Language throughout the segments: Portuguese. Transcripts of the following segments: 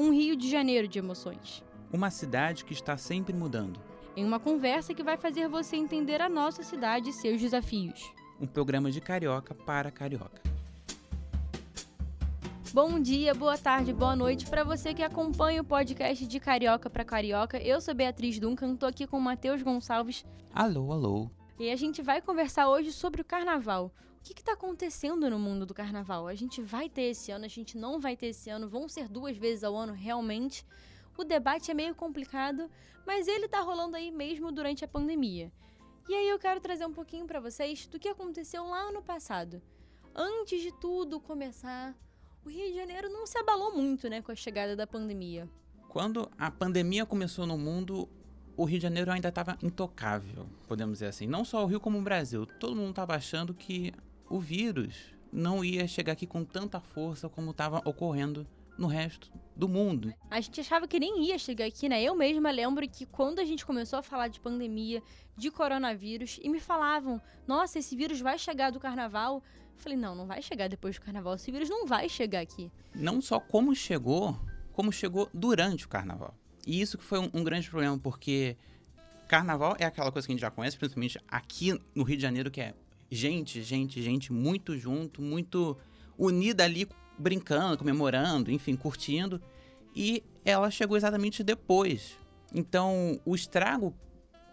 Um Rio de Janeiro de emoções. Uma cidade que está sempre mudando. Em uma conversa que vai fazer você entender a nossa cidade e seus desafios. Um programa de carioca para carioca. Bom dia, boa tarde, boa noite para você que acompanha o podcast de Carioca para Carioca. Eu sou Beatriz Duncan, tô aqui com o Matheus Gonçalves. Alô, alô. E a gente vai conversar hoje sobre o carnaval. O que está acontecendo no mundo do carnaval? A gente vai ter esse ano, a gente não vai ter esse ano, vão ser duas vezes ao ano realmente. O debate é meio complicado, mas ele está rolando aí mesmo durante a pandemia. E aí eu quero trazer um pouquinho para vocês do que aconteceu lá no passado. Antes de tudo começar, o Rio de Janeiro não se abalou muito, né, com a chegada da pandemia. Quando a pandemia começou no mundo, o Rio de Janeiro ainda estava intocável, podemos dizer assim. Não só o Rio como o Brasil. Todo mundo estava achando que o vírus não ia chegar aqui com tanta força como estava ocorrendo no resto do mundo. A gente achava que nem ia chegar aqui, né? Eu mesma lembro que quando a gente começou a falar de pandemia, de coronavírus, e me falavam: nossa, esse vírus vai chegar do carnaval. Eu falei: não, não vai chegar depois do carnaval. Esse vírus não vai chegar aqui. Não só como chegou, como chegou durante o carnaval. E isso que foi um, um grande problema, porque carnaval é aquela coisa que a gente já conhece, principalmente aqui no Rio de Janeiro, que é gente, gente, gente muito junto, muito unida ali brincando, comemorando, enfim, curtindo. E ela chegou exatamente depois. Então, o estrago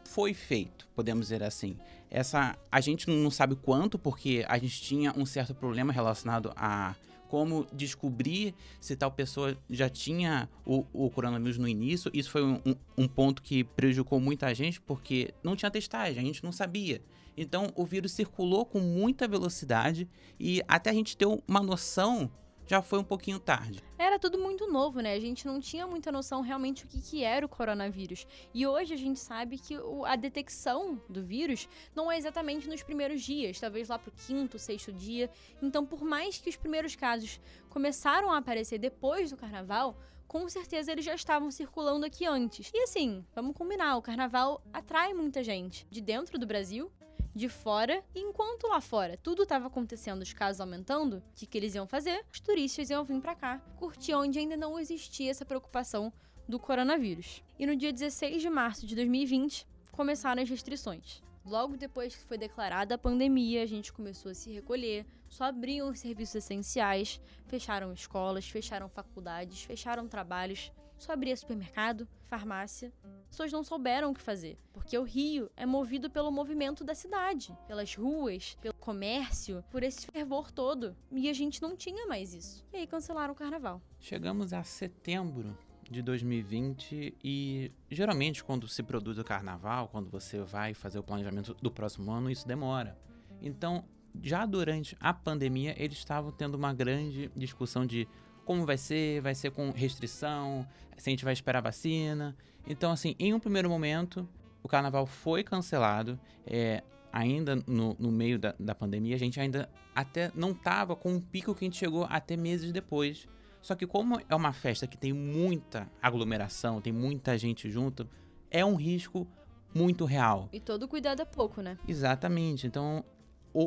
foi feito, podemos dizer assim. Essa a gente não sabe quanto, porque a gente tinha um certo problema relacionado a como descobrir se tal pessoa já tinha o, o coronavírus no início. Isso foi um, um, um, ponto que prejudicou muita gente, porque não tinha testagem, a gente não sabia. Então o vírus circulou com muita velocidade e até a gente ter uma noção já foi um pouquinho tarde. Era tudo muito novo, né? A gente não tinha muita noção realmente o que, que era o coronavírus. E hoje a gente sabe que o, a detecção do vírus não é exatamente nos primeiros dias, talvez lá pro quinto, sexto dia. Então, por mais que os primeiros casos começaram a aparecer depois do carnaval, com certeza eles já estavam circulando aqui antes. E assim, vamos combinar, o carnaval atrai muita gente de dentro do Brasil de fora, e enquanto lá fora tudo estava acontecendo, os casos aumentando, o que, que eles iam fazer? Os turistas iam vir para cá, curtir onde ainda não existia essa preocupação do coronavírus. E no dia 16 de março de 2020, começaram as restrições. Logo depois que foi declarada a pandemia, a gente começou a se recolher, só abriam os serviços essenciais, fecharam escolas, fecharam faculdades, fecharam trabalhos, só abria supermercado, farmácia. As pessoas não souberam o que fazer, porque o Rio é movido pelo movimento da cidade, pelas ruas, pelo comércio, por esse fervor todo. E a gente não tinha mais isso. E aí cancelaram o carnaval. Chegamos a setembro de 2020 e geralmente quando se produz o carnaval, quando você vai fazer o planejamento do próximo ano, isso demora. Então, já durante a pandemia, eles estavam tendo uma grande discussão de como vai ser, vai ser com restrição, se a gente vai esperar vacina. Então, assim, em um primeiro momento, o carnaval foi cancelado. É, ainda no, no meio da, da pandemia, a gente ainda até não tava com um pico que a gente chegou até meses depois. Só que como é uma festa que tem muita aglomeração, tem muita gente junto, é um risco muito real. E todo cuidado é pouco, né? Exatamente. Então,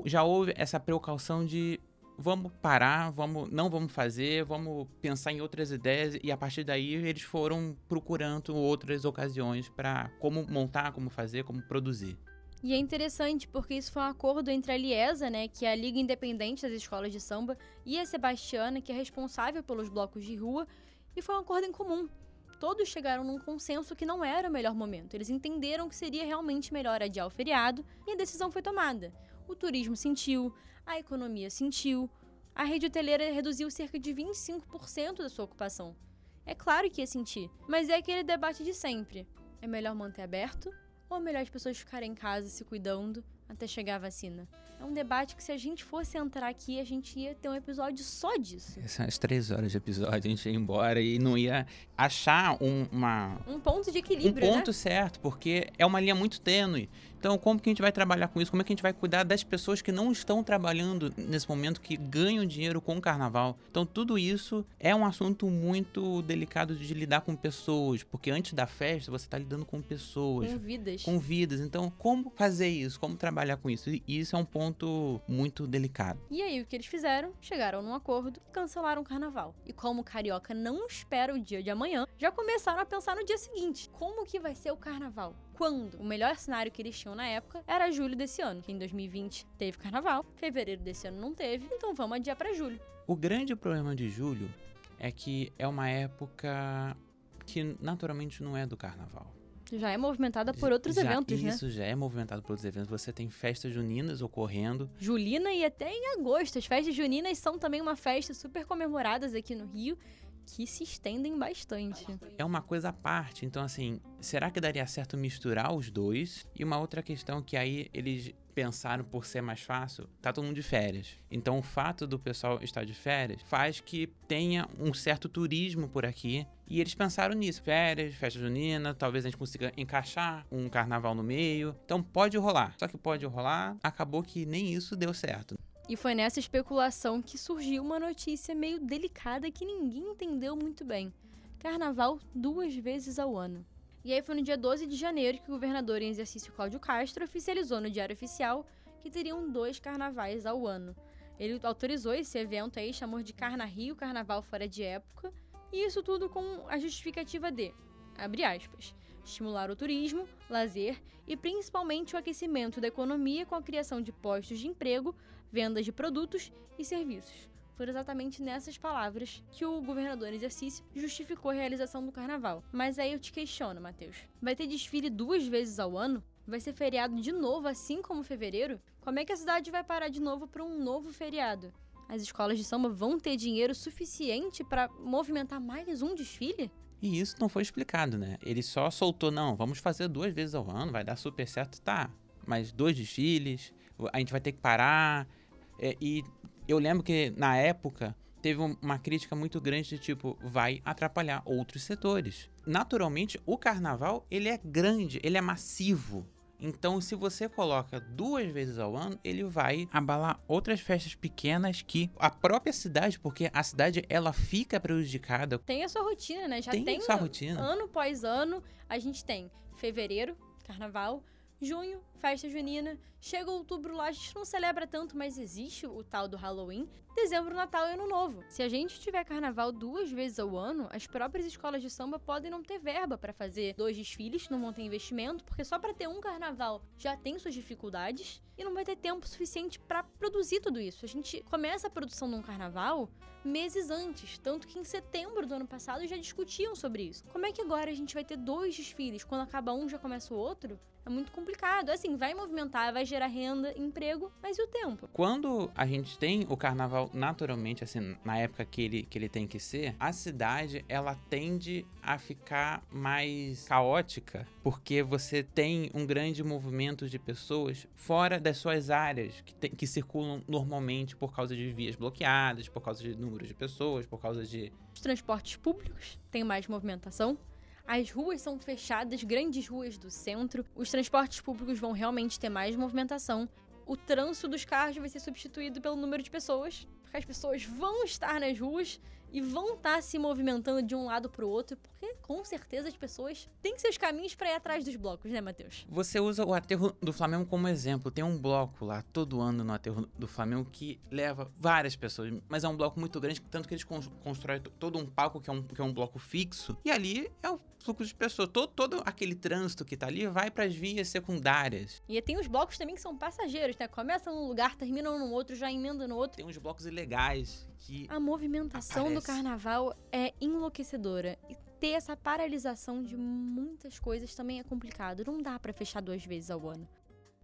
já houve essa precaução de vamos parar, vamos, não vamos fazer, vamos pensar em outras ideias e a partir daí eles foram procurando outras ocasiões para como montar, como fazer, como produzir. E é interessante porque isso foi um acordo entre a Liesa, né, que é a Liga Independente das Escolas de Samba, e a Sebastiana, que é responsável pelos blocos de rua, e foi um acordo em comum. Todos chegaram num consenso que não era o melhor momento. Eles entenderam que seria realmente melhor adiar o feriado e a decisão foi tomada. O turismo sentiu, a economia sentiu, a rede hoteleira reduziu cerca de 25% da sua ocupação. É claro que ia sentir, mas é aquele debate de sempre. É melhor manter aberto ou é melhor as pessoas ficarem em casa se cuidando até chegar a vacina? É um debate que se a gente fosse entrar aqui, a gente ia ter um episódio só disso. Essas três horas de episódio, a gente ia embora e não ia achar um, uma... Um ponto de equilíbrio, Um ponto né? certo, porque é uma linha muito tênue Então, como que a gente vai trabalhar com isso? Como é que a gente vai cuidar das pessoas que não estão trabalhando nesse momento, que ganham dinheiro com o carnaval? Então, tudo isso é um assunto muito delicado de lidar com pessoas, porque antes da festa você está lidando com pessoas. Com vidas. Com vidas. Então, como fazer isso? Como trabalhar com isso? E isso é um ponto muito delicado. E aí, o que eles fizeram? Chegaram num acordo e cancelaram o carnaval. E como o carioca não espera o dia de amanhã, já começaram a pensar no dia seguinte. Como que vai ser o carnaval? Quando? O melhor cenário que eles tinham na época era julho desse ano, que em 2020 teve carnaval, fevereiro desse ano não teve, então vamos adiar para julho. O grande problema de julho é que é uma época que naturalmente não é do carnaval. Já é movimentada por outros já, eventos, isso né? Isso já é movimentado por outros eventos. Você tem festas juninas ocorrendo. Julina e até em agosto. As festas juninas são também uma festa super comemoradas aqui no Rio que se estendem bastante. É uma coisa à parte. Então, assim, será que daria certo misturar os dois? E uma outra questão que aí eles pensaram por ser mais fácil, tá todo mundo de férias. Então, o fato do pessoal estar de férias faz que tenha um certo turismo por aqui. E eles pensaram nisso. Férias, festa junina, talvez a gente consiga encaixar um carnaval no meio. Então, pode rolar. Só que pode rolar, acabou que nem isso deu certo. E foi nessa especulação que surgiu uma notícia meio delicada que ninguém entendeu muito bem. Carnaval duas vezes ao ano. E aí foi no dia 12 de janeiro que o governador em exercício Cláudio Castro oficializou no Diário Oficial que teriam dois carnavais ao ano. Ele autorizou esse evento aí, chamou de Carna Rio, Carnaval Fora de Época, e isso tudo com a justificativa de, abre aspas, estimular o turismo, lazer e principalmente o aquecimento da economia com a criação de postos de emprego, vendas de produtos e serviços. Foram exatamente nessas palavras que o governador em exercício justificou a realização do carnaval. Mas aí eu te questiono, Matheus. Vai ter desfile duas vezes ao ano? Vai ser feriado de novo, assim como fevereiro? Como é que a cidade vai parar de novo para um novo feriado? As escolas de samba vão ter dinheiro suficiente para movimentar mais um desfile? E isso não foi explicado, né? Ele só soltou, não, vamos fazer duas vezes ao ano, vai dar super certo, tá. Mas dois desfiles, a gente vai ter que parar. É, e eu lembro que na época teve uma crítica muito grande de tipo, vai atrapalhar outros setores. Naturalmente, o carnaval, ele é grande, ele é massivo. Então, se você coloca duas vezes ao ano, ele vai abalar outras festas pequenas que a própria cidade, porque a cidade ela fica prejudicada. Tem a sua rotina, né? Já tem, tem sua rotina. Ano após ano, a gente tem fevereiro, carnaval, junho, festa junina. Chega outubro lá, a gente não celebra tanto, mas existe o tal do Halloween. Dezembro, Natal e Ano Novo. Se a gente tiver carnaval duas vezes ao ano, as próprias escolas de samba podem não ter verba para fazer dois desfiles, não vão ter investimento, porque só para ter um carnaval já tem suas dificuldades e não vai ter tempo suficiente para produzir tudo isso. A gente começa a produção de um carnaval meses antes, tanto que em setembro do ano passado já discutiam sobre isso. Como é que agora a gente vai ter dois desfiles quando acaba um já começa o outro? É muito complicado. Assim, vai movimentar, vai gerar renda, emprego, mas e o tempo? Quando a gente tem o carnaval naturalmente, assim, na época que ele, que ele tem que ser, a cidade, ela tende a ficar mais caótica, porque você tem um grande movimento de pessoas fora das suas áreas, que, tem, que circulam normalmente por causa de vias bloqueadas, por causa de número de pessoas, por causa de... Os transportes públicos têm mais movimentação, as ruas são fechadas, grandes ruas do centro. Os transportes públicos vão realmente ter mais movimentação. O trânsito dos carros vai ser substituído pelo número de pessoas, porque as pessoas vão estar nas ruas e vão estar tá se movimentando de um lado para o outro, porque com certeza as pessoas têm seus caminhos para ir atrás dos blocos, né, Matheus? Você usa o aterro do Flamengo como exemplo. Tem um bloco lá todo ano no aterro do Flamengo que leva várias pessoas, mas é um bloco muito grande, tanto que eles constroem todo um palco que é um, que é um bloco fixo, e ali é o fluxo de pessoas. Todo, todo aquele trânsito que tá ali vai para as vias secundárias. E tem os blocos também que são passageiros, né? Começam num lugar, terminam no outro, já emendam no outro. Tem uns blocos ilegais que. A movimentação aparece. do carnaval é enlouquecedora. E ter essa paralisação de muitas coisas também é complicado. Não dá para fechar duas vezes ao ano.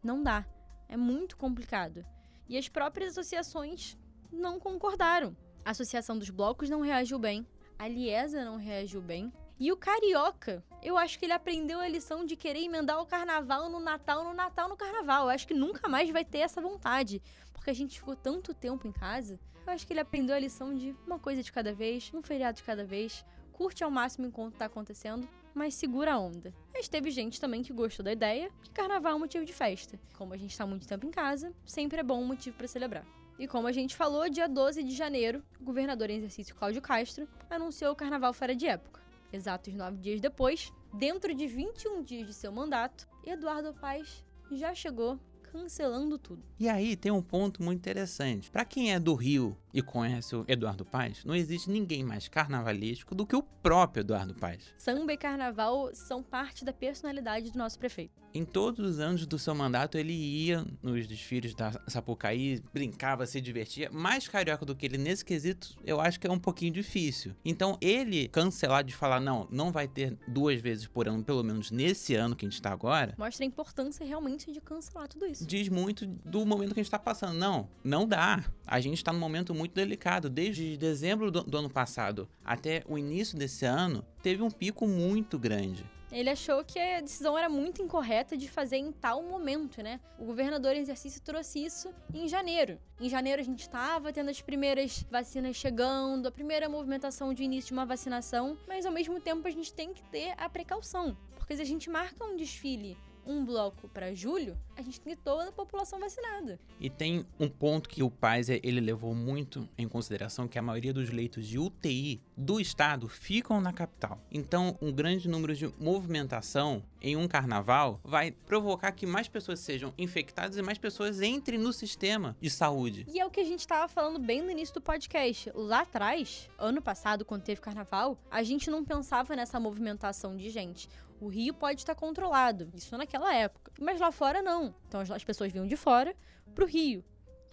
Não dá. É muito complicado. E as próprias associações não concordaram. A Associação dos Blocos não reagiu bem. A Liesa não reagiu bem. E o carioca, eu acho que ele aprendeu a lição de querer emendar o carnaval no Natal, no Natal, no carnaval. Eu acho que nunca mais vai ter essa vontade, porque a gente ficou tanto tempo em casa. Eu acho que ele aprendeu a lição de uma coisa de cada vez, um feriado de cada vez, curte ao máximo enquanto tá acontecendo, mas segura a onda. Mas teve gente também que gostou da ideia que carnaval é um motivo de festa. Como a gente tá muito tempo em casa, sempre é bom um motivo para celebrar. E como a gente falou, dia 12 de janeiro, o governador em exercício Cláudio Castro anunciou o carnaval fora de época. Exatos nove dias depois, dentro de 21 dias de seu mandato, Eduardo Paes já chegou cancelando tudo. E aí tem um ponto muito interessante. Para quem é do Rio e conhece o Eduardo Paes, não existe ninguém mais carnavalístico do que o próprio Eduardo Paes. Samba e carnaval são parte da personalidade do nosso prefeito. Em todos os anos do seu mandato, ele ia nos desfiles da Sapucaí, brincava, se divertia. Mais carioca do que ele nesse quesito, eu acho que é um pouquinho difícil. Então, ele cancelar de falar, não, não vai ter duas vezes por ano, pelo menos nesse ano que a gente tá agora. Mostra a importância realmente de cancelar tudo isso. Diz muito do momento que a gente tá passando. Não, não dá. A gente tá num momento muito delicado. Desde dezembro do, do ano passado até o início desse ano, teve um pico muito grande. Ele achou que a decisão era muito incorreta de fazer em tal momento, né? O governador em exercício trouxe isso em janeiro. Em janeiro a gente estava tendo as primeiras vacinas chegando, a primeira movimentação de início de uma vacinação, mas ao mesmo tempo a gente tem que ter a precaução. Porque se a gente marca um desfile um bloco para julho, a gente tem toda a população vacinada. E tem um ponto que o Paz ele levou muito em consideração que a maioria dos leitos de UTI do estado ficam na capital. Então, um grande número de movimentação em um carnaval vai provocar que mais pessoas sejam infectadas e mais pessoas entrem no sistema de saúde. E é o que a gente estava falando bem no início do podcast. Lá atrás, ano passado, quando teve carnaval, a gente não pensava nessa movimentação de gente. O Rio pode estar controlado, isso naquela época. Mas lá fora não. Então as pessoas vinham de fora para o Rio.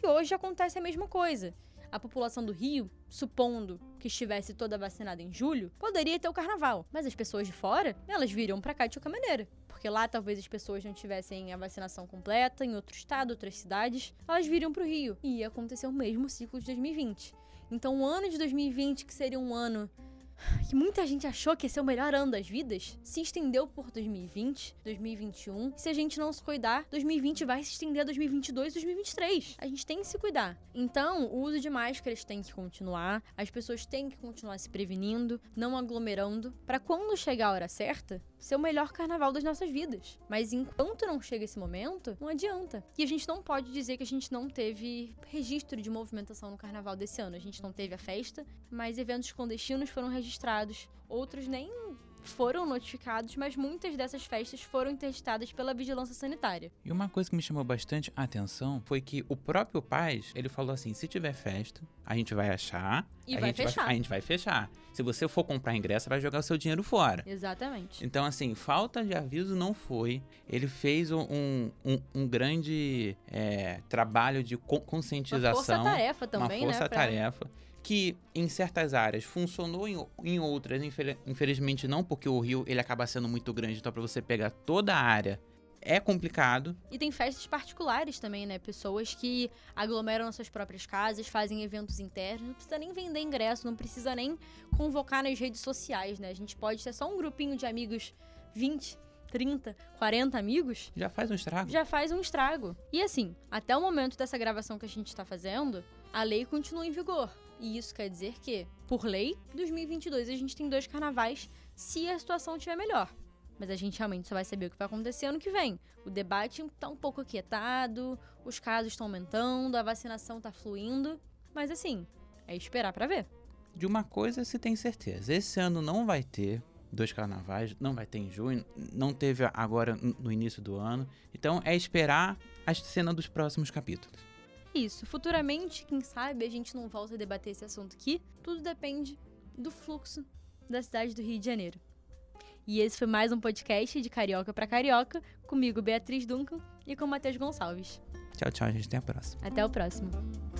E hoje acontece a mesma coisa. A população do Rio, supondo que estivesse toda vacinada em julho, poderia ter o carnaval. Mas as pessoas de fora, elas viriam para cá de qualquer maneira. Porque lá talvez as pessoas não tivessem a vacinação completa, em outro estado, outras cidades, elas viriam para o Rio. E ia acontecer o mesmo ciclo de 2020. Então o ano de 2020, que seria um ano que muita gente achou que ia ser o melhor ano das vidas, se estendeu por 2020, 2021. Se a gente não se cuidar, 2020 vai se estender a 2022 2023. A gente tem que se cuidar. Então, o uso de máscaras tem que continuar, as pessoas têm que continuar se prevenindo, não aglomerando, para quando chegar a hora certa, ser o melhor carnaval das nossas vidas. Mas enquanto não chega esse momento, não adianta. E a gente não pode dizer que a gente não teve registro de movimentação no carnaval desse ano. A gente não teve a festa, mas eventos clandestinos foram registrados. Outros nem foram notificados, mas muitas dessas festas foram interditadas pela vigilância sanitária. E uma coisa que me chamou bastante a atenção foi que o próprio Paz, ele falou assim, se tiver festa, a gente vai achar e a vai gente fechar. Vai, a gente vai fechar. Se você for comprar ingresso, vai jogar o seu dinheiro fora. Exatamente. Então, assim, falta de aviso não foi. Ele fez um, um, um grande é, trabalho de conscientização. Uma força-tarefa também, uma força-tarefa. Né, que em certas áreas funcionou, em, em outras, infelizmente não, porque o rio ele acaba sendo muito grande, então para você pegar toda a área é complicado. E tem festas particulares também, né? Pessoas que aglomeram nas suas próprias casas, fazem eventos internos, não precisa nem vender ingresso, não precisa nem convocar nas redes sociais, né? A gente pode ter só um grupinho de amigos, 20, 30, 40 amigos. Já faz um estrago. Já faz um estrago. E assim, até o momento dessa gravação que a gente está fazendo, a lei continua em vigor. E isso quer dizer que, por lei, 2022 a gente tem dois carnavais se a situação estiver melhor. Mas a gente realmente só vai saber o que vai acontecer ano que vem. O debate está um pouco aquietado, os casos estão aumentando, a vacinação está fluindo. Mas assim, é esperar para ver. De uma coisa se tem certeza: esse ano não vai ter dois carnavais, não vai ter em junho, não teve agora no início do ano. Então é esperar a cena dos próximos capítulos isso. Futuramente, quem sabe, a gente não volta a debater esse assunto aqui. Tudo depende do fluxo da cidade do Rio de Janeiro. E esse foi mais um podcast de Carioca para Carioca, comigo, Beatriz Duncan, e com Matheus Gonçalves. Tchau, tchau, gente. Até a próxima. Até o próximo.